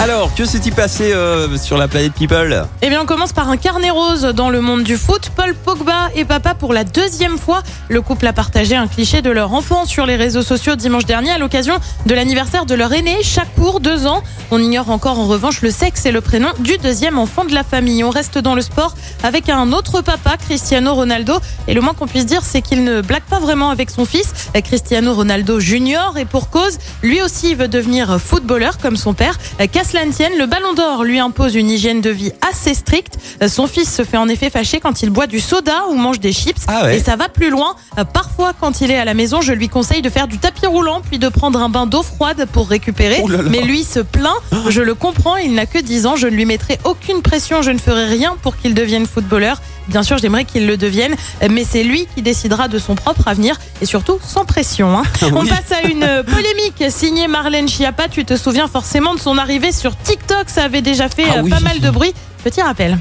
Alors, que s'est-il passé euh, sur la planète People Eh bien, on commence par un carnet rose dans le monde du foot. Paul Pogba est papa pour la deuxième fois. Le couple a partagé un cliché de leur enfant sur les réseaux sociaux dimanche dernier à l'occasion de l'anniversaire de leur aîné, Chakour, deux ans. On ignore encore en revanche le sexe et le prénom du deuxième enfant de la famille. On reste dans le sport avec un autre papa, Cristiano Ronaldo. Et le moins qu'on puisse dire, c'est qu'il ne blague pas vraiment avec son fils, Cristiano Ronaldo Junior. Et pour cause, lui aussi veut devenir footballeur comme son père. Qu'à cela ne tienne, le Ballon d'Or lui impose une hygiène de vie assez stricte. Son fils se fait en effet fâcher quand il boit du soda ou mange des chips. Ah ouais. Et ça va plus loin. Parfois, quand il est à la maison, je lui conseille de faire du tapis roulant puis de prendre un bain d'eau froide pour récupérer. Là là. Mais lui se plaint. Je le comprends, il n'a que 10 ans. Je ne lui mettrai aucune pression. Je ne ferai rien pour qu'il devienne footballeur. Bien sûr, j'aimerais qu'il le devienne, mais c'est lui qui décidera de son propre avenir et surtout sans pression. hein. On Oui. passe à une polémique signée Marlène Schiappa. Tu te souviens forcément de son arrivée sur TikTok. Ça avait déjà fait Ah euh, oui. pas mal de bruit. Petit rappel.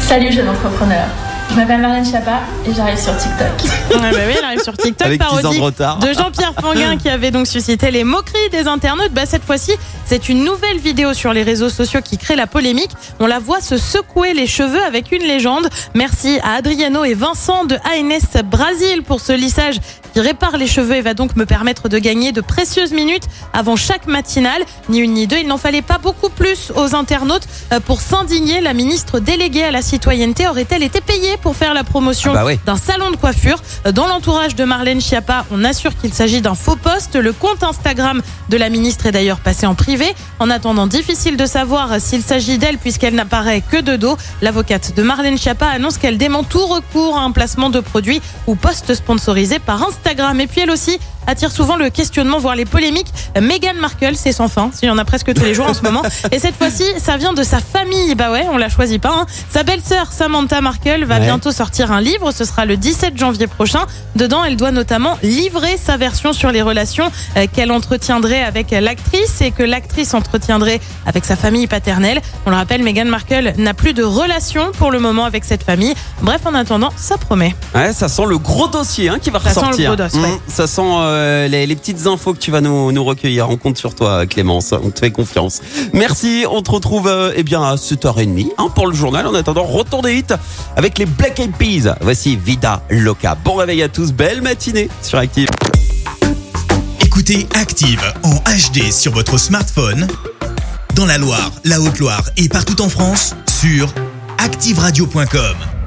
Salut jeune entrepreneur. Je m'appelle Marlène Schiappa et j'arrive sur TikTok. Ouais, bah oui, elle arrive sur TikTok. Avec 10 ans parodie de retard. de Jean-Pierre Fanguin qui avait donc suscité les moqueries des internautes. Bah, cette fois-ci, c'est une nouvelle vidéo sur les réseaux sociaux qui crée la polémique. On la voit se secouer les cheveux avec une légende. Merci à Adriano et Vincent de ANS Brasil pour ce lissage qui répare les cheveux et va donc me permettre de gagner de précieuses minutes avant chaque matinale. Ni une ni deux, il n'en fallait pas beaucoup plus aux internautes euh, pour s'indigner. La ministre déléguée à la citoyenneté aurait-elle été payée pour faire la promotion Ah bah d'un salon de coiffure. Dans l'entourage de Marlène Schiappa, on assure qu'il s'agit d'un faux poste. Le compte Instagram de la ministre est d'ailleurs passé en privé. En attendant, difficile de savoir s'il s'agit d'elle puisqu'elle n'apparaît que de dos. L'avocate de Marlène Schiappa annonce qu'elle dément tout recours à un placement de produits ou poste sponsorisé par Instagram. Et puis elle aussi attire souvent le questionnement, voire les polémiques. Meghan Markle, c'est sans fin. Il y en a presque tous les jours en ce moment. Et cette fois-ci, ça vient de sa famille. Bah ouais, on la choisit pas. hein. Sa belle-sœur Samantha Markle va Ouais. Bientôt sortir un livre. Ce sera le 17 janvier prochain. Dedans, elle doit notamment livrer sa version sur les relations euh, qu'elle entretiendrait avec l'actrice et que l'actrice entretiendrait avec sa famille paternelle. On le rappelle, Meghan Markle n'a plus de relation pour le moment avec cette famille. Bref, en attendant, ça promet. Ouais, ça sent le gros dossier hein, qui va Ça sent le ressortir. gros dos, ouais. ça sent euh, les, les petites infos que tu vas nous, nous recueillir. On compte sur toi, Clémence. On te fait confiance. Merci. On te retrouve euh, eh bien à 7h30 hein, pour le journal. En attendant, retour des hits avec les Black Eyed Peas. Voici Vida Loca. Bon réveil à tous. Belle matinée sur Active. Écoutez Active en HD sur votre smartphone, dans la Loire, la Haute-Loire et partout en France, sur activeradio.com.